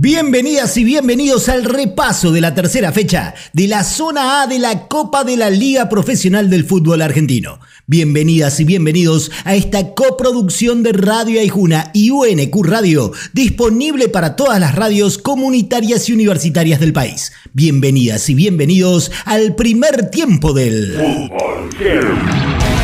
Bienvenidas y bienvenidos al repaso de la tercera fecha de la zona A de la Copa de la Liga Profesional del Fútbol Argentino. Bienvenidas y bienvenidos a esta coproducción de Radio Aijuna y UNQ Radio, disponible para todas las radios comunitarias y universitarias del país. Bienvenidas y bienvenidos al primer tiempo del Fútbol.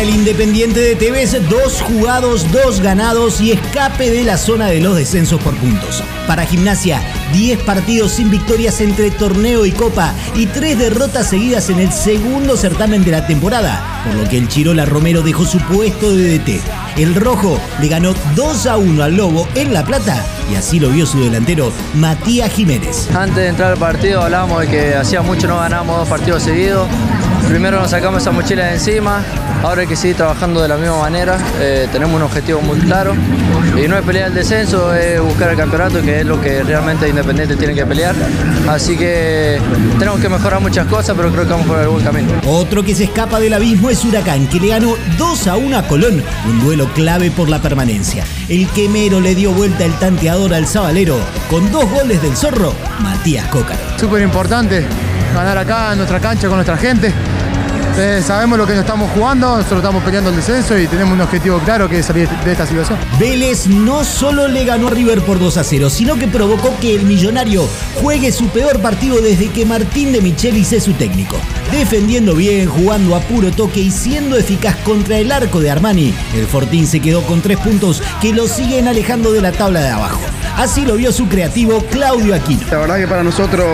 El Independiente de Tevez, dos jugados, dos ganados y escape de la zona de los descensos por puntos. Para Gimnasia, 10 partidos sin victorias entre torneo y copa y tres derrotas seguidas en el segundo certamen de la temporada, por lo que el Chirola Romero dejó su puesto de DT. El Rojo le ganó 2 a 1 al Lobo en La Plata y así lo vio su delantero Matías Jiménez. Antes de entrar al partido hablábamos de que hacía mucho no ganábamos dos partidos seguidos. Primero nos sacamos esa mochila de encima, ahora hay que seguir trabajando de la misma manera, eh, tenemos un objetivo muy claro y no es pelear el descenso, es buscar el campeonato que es lo que realmente Independiente tiene que pelear. Así que tenemos que mejorar muchas cosas, pero creo que vamos por el buen camino. Otro que se escapa del abismo es Huracán, que le ganó 2 a 1 a Colón, un duelo clave por la permanencia. El quemero le dio vuelta el tanteador al Zabalero con dos goles del zorro, Matías Cócaro. Súper importante ganar acá en nuestra cancha con nuestra gente. Eh, sabemos lo que nos estamos jugando, nosotros estamos peleando el descenso y tenemos un objetivo claro que es salir de esta situación. Vélez no solo le ganó a River por 2 a 0, sino que provocó que el millonario juegue su peor partido desde que Martín de Michelis es su técnico. Defendiendo bien, jugando a puro toque y siendo eficaz contra el arco de Armani, el Fortín se quedó con tres puntos que lo siguen alejando de la tabla de abajo. Así lo vio su creativo Claudio Aquino. La verdad que para nosotros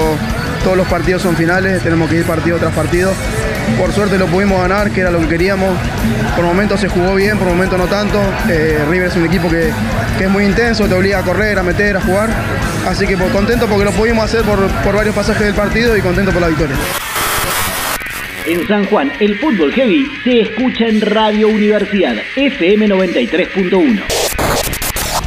todos los partidos son finales, tenemos que ir partido tras partido. Por suerte lo pudimos ganar, que era lo que queríamos. Por momentos se jugó bien, por momentos no tanto. Eh, River es un equipo que, es muy intenso, te obliga a correr, a meter, a jugar. Así que pues, contento porque lo pudimos hacer por, por varios pasajes del partido y contento por la victoria. En San Juan, el fútbol heavy se escucha en Radio Universidad FM 93.1.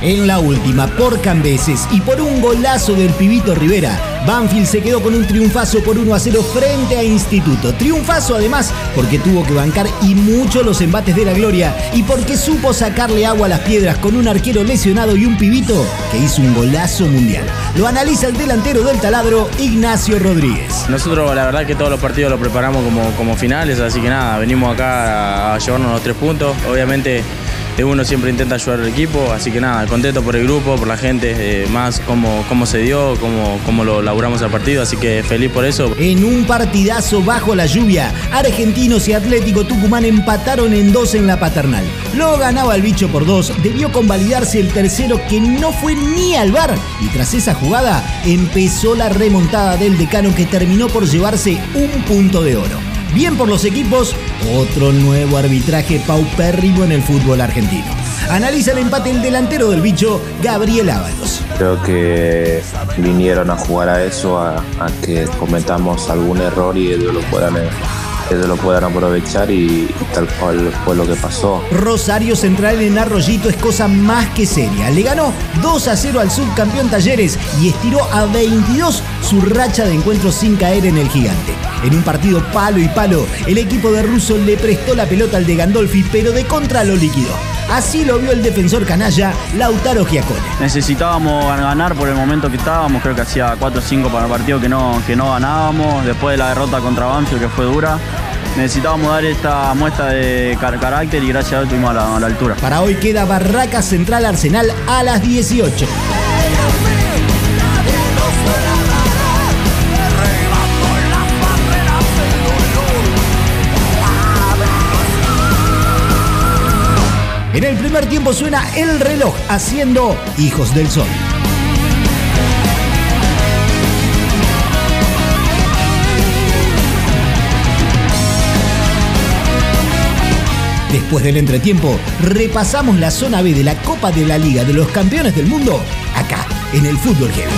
En la última, por Cambeses y por un golazo del pibito Rivera, Banfield se quedó con un triunfazo por 1 a 0 frente a Instituto. Triunfazo además porque tuvo que bancar y mucho los embates de la gloria y porque supo sacarle agua a las piedras con un arquero lesionado y un pibito que hizo un golazo mundial. Lo analiza el delantero del taladro, Ignacio Rodríguez. Nosotros la verdad que todos los partidos los preparamos como, como finales, así que nada, venimos acá a llevarnos los tres puntos. Obviamente uno siempre intenta ayudar al equipo, así que nada, contento por el grupo, por la gente, eh, más cómo, cómo se dio, cómo, cómo lo laburamos el partido, así que feliz por eso. En un partidazo bajo la lluvia, Argentinos y Atlético Tucumán empataron en dos en la paternal. Lo ganaba el bicho por dos, debió convalidarse el tercero que no fue ni al bar y tras esa jugada empezó la remontada del decano que terminó por llevarse un punto de oro. Bien por los equipos, otro nuevo arbitraje paupérrimo en el fútbol argentino. Analiza el empate el delantero del bicho, Gabriel Ábalos. Creo que vinieron a jugar a eso, a, que cometamos algún error y ellos lo puedan que lo puedan aprovechar y, tal cual fue lo que pasó. Rosario Central en Arroyito es cosa más que seria. Le ganó 2 a 0 al subcampeón Talleres y estiró a 22 su racha de encuentros sin caer en el gigante. En un partido palo y palo, el equipo de Russo le prestó la pelota al de Gandolfi, pero de contra lo líquido. Así lo vio el defensor canalla Lautaro Giacone. Necesitábamos ganar por el momento que estábamos, creo que hacía 4 o 5 para el partido que no, que no ganábamos, después de la derrota contra Banfield que fue dura. Necesitábamos dar esta muestra de carácter y gracias a Dios estuvimos a la, a la altura. Para hoy queda Barraca Central Arsenal a las 18. En el primer tiempo suena el reloj haciendo Hijos del Sol. Después del entretiempo, repasamos la zona B de la Copa de la Liga de los Campeones del Mundo, acá, en el Fútbol Heavy.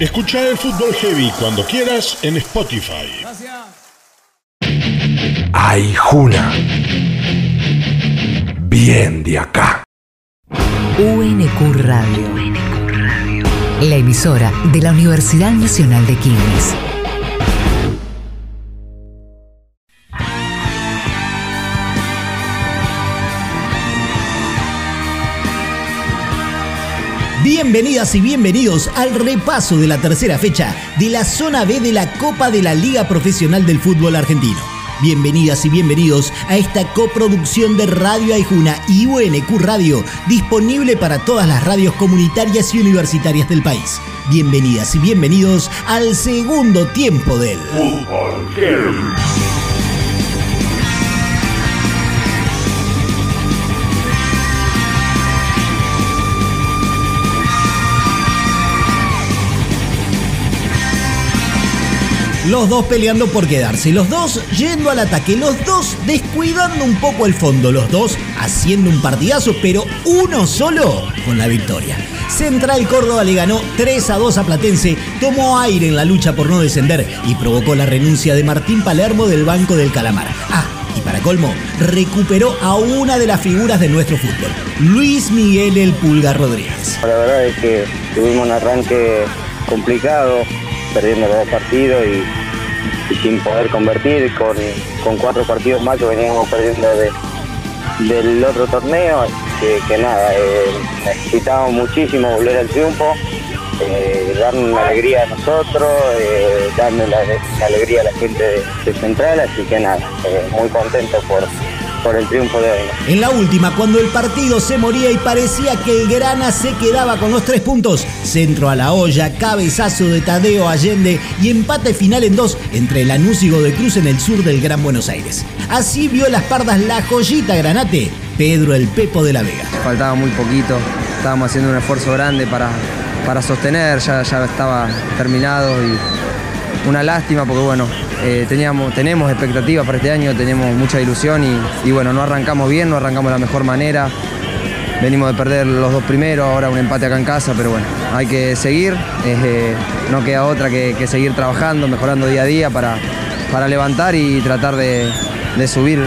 Escucha el Fútbol Heavy cuando quieras en Spotify. Gracias. Ay, Juna bien de acá. UNQ Radio. UNQ Radio. La emisora de la Universidad Nacional de Quilmes. Bienvenidas y bienvenidos al repaso de la tercera fecha de la zona B de la Copa de la Liga Profesional del Fútbol Argentino. Bienvenidas y bienvenidos a esta coproducción de Radio Aijuna y UNQ Radio, disponible para todas las radios comunitarias y universitarias del país. Bienvenidas y bienvenidos al segundo tiempo del Fútbol Los dos peleando por quedarse, los dos yendo al ataque, los dos descuidando un poco el fondo, los dos haciendo un partidazo, pero uno solo con la victoria. Central Córdoba le ganó 3 a 2 a Platense, tomó aire en la lucha por no descender y provocó la renuncia de Martín Palermo del Banco del Calamar. Ah, y para colmo, recuperó a una de las figuras de nuestro fútbol, Luis Miguel El Pulga Rodríguez. La verdad es que tuvimos un arranque complicado, perdiendo los dos partidos y, sin poder convertir con, cuatro partidos más que veníamos perdiendo del otro torneo, que, nada, eh, necesitábamos muchísimo volver al triunfo, eh, darnos una alegría a nosotros, eh, darle la, alegría a la gente de, de Central, así que nada, eh, muy contento por, por el triunfo de hoy. En la última, cuando el partido se moría y parecía que el Grana se quedaba con los tres puntos, centro a la olla, cabezazo de Tadeo Allende y empate final en dos entre Lanús y de Cruz en el sur del Gran Buenos Aires. Así vio las pardas la joyita Granate, Pedro el Pepo de la Vega. Faltaba muy poquito, estábamos haciendo un esfuerzo grande para, para sostener, ya, ya estaba terminado y una lástima porque bueno, eh, teníamos, tenemos expectativas para este año, tenemos mucha ilusión y, bueno, no arrancamos bien, no arrancamos de la mejor manera. Venimos de perder los dos primeros, ahora un empate acá en casa, pero bueno, hay que seguir, eh, no queda otra que, seguir trabajando, mejorando día a día para, para levantar y tratar de, de subir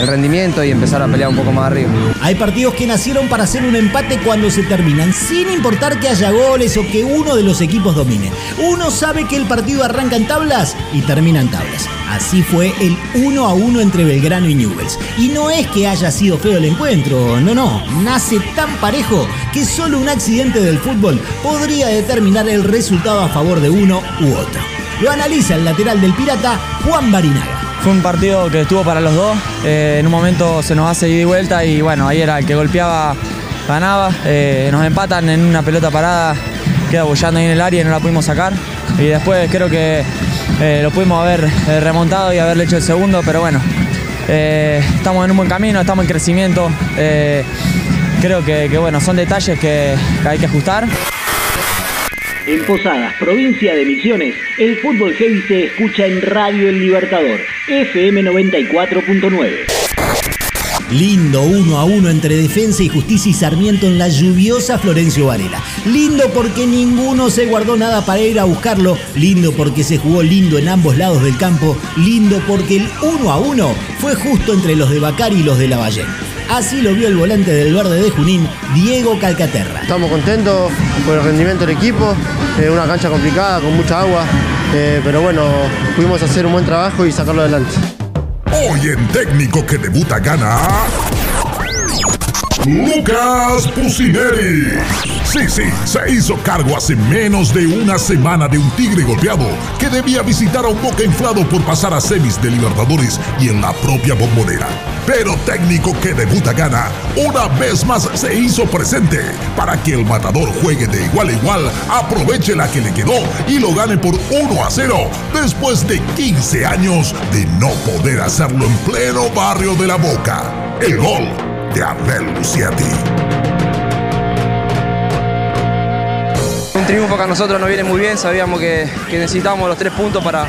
el rendimiento y empezar a pelear un poco más arriba. Hay partidos que nacieron para hacer un empate cuando se terminan, sin importar que haya goles o que uno de los equipos domine. Uno sabe que el partido arranca en tablas y termina en tablas. Así fue el 1 a 1 entre Belgrano y Newells. Y no es que haya sido feo el encuentro, no, no. Nace tan parejo que solo un accidente del fútbol podría determinar el resultado a favor de uno u otro. Lo analiza el lateral del Pirata, Juan Barinaga. Fue un partido que estuvo para los dos. Eh, en un momento se nos hace ida y vuelta y bueno, ahí era el que golpeaba, ganaba. Eh, nos empatan en una pelota parada, queda bollando ahí en el área y no la pudimos sacar. Y después creo que eh, lo pudimos haber remontado y haberle hecho el segundo, pero bueno, estamos en un buen camino, estamos en crecimiento. creo que, bueno, son detalles que hay que ajustar. En Posadas, provincia de Misiones, el fútbol heavy se escucha en Radio El Libertador, FM 94.9. Lindo 1 a 1 entre Defensa y Justicia y Sarmiento en la lluviosa Florencio Varela. Lindo porque ninguno se guardó nada para ir a buscarlo. Lindo porque se jugó lindo en ambos lados del campo. Lindo porque el 1 a 1 fue justo entre los de Bacari y los de Lavallén. Así lo vio el volante del verde de Junín, Diego Calcaterra. Estamos contentos por el rendimiento del equipo, Es una cancha complicada, con mucha agua, eh, pero bueno, pudimos hacer un buen trabajo y sacarlo adelante. Hoy en técnico que debuta gana. Lucas Pusineri. Sí, sí, se hizo cargo hace menos de una semana de un tigre golpeado que debía visitar a un boca inflado por pasar a semis de Libertadores y en la propia bombonera. Pero técnico que debuta gana, una vez más se hizo presente para que el matador juegue de igual a igual, aproveche la que le quedó y lo gane por 1 a 0 después de 15 años de no poder hacerlo en pleno barrio de la Boca. El gol de Abel Luciati. Un triunfo que a nosotros nos viene muy bien, sabíamos que, que necesitábamos los tres puntos para,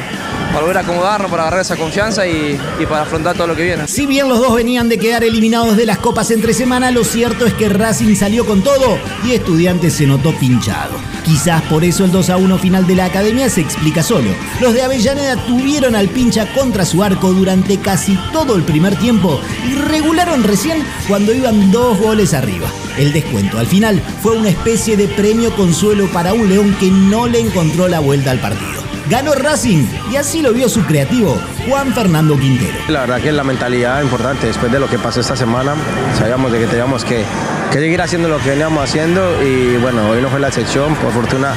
para volver a acomodarnos, para agarrar esa confianza y, para afrontar todo lo que viene. Si bien los dos venían de quedar eliminados de las copas entre semana, lo cierto es que Racing salió con todo y Estudiantes se notó pinchado. Quizás por eso el 2 a 1 final de la academia se explica solo. Los de Avellaneda tuvieron al pincha contra su arco durante casi todo el primer tiempo y regularon recién cuando iban dos goles arriba. El descuento al final fue una especie de premio consuelo para un León que no le encontró la vuelta al partido ganó Racing y así lo vio su creativo, Juan Fernando Quintero. La verdad que es la mentalidad importante después de lo que pasó esta semana. Sabíamos de que teníamos que, que seguir haciendo lo que veníamos haciendo y bueno, hoy no fue la excepción, por fortuna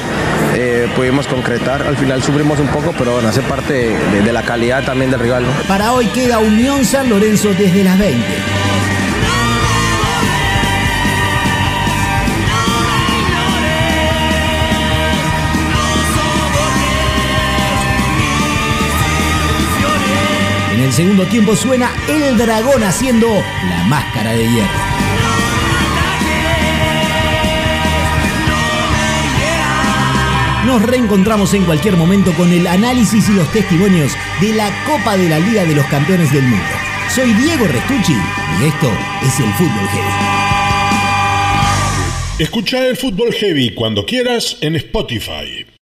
eh, pudimos concretar, al final sufrimos un poco, pero bueno, hace parte de, de la calidad también del rival. ¿no? Para hoy queda Unión San Lorenzo desde las 20. El segundo tiempo suena el dragón haciendo la máscara de hierro. Nos reencontramos en cualquier momento con el análisis y los testimonios de la Copa de la Liga de los Campeones del Mundo. Soy Diego Restucci y esto es el Fútbol Heavy. Escucha el Fútbol Heavy cuando quieras en Spotify.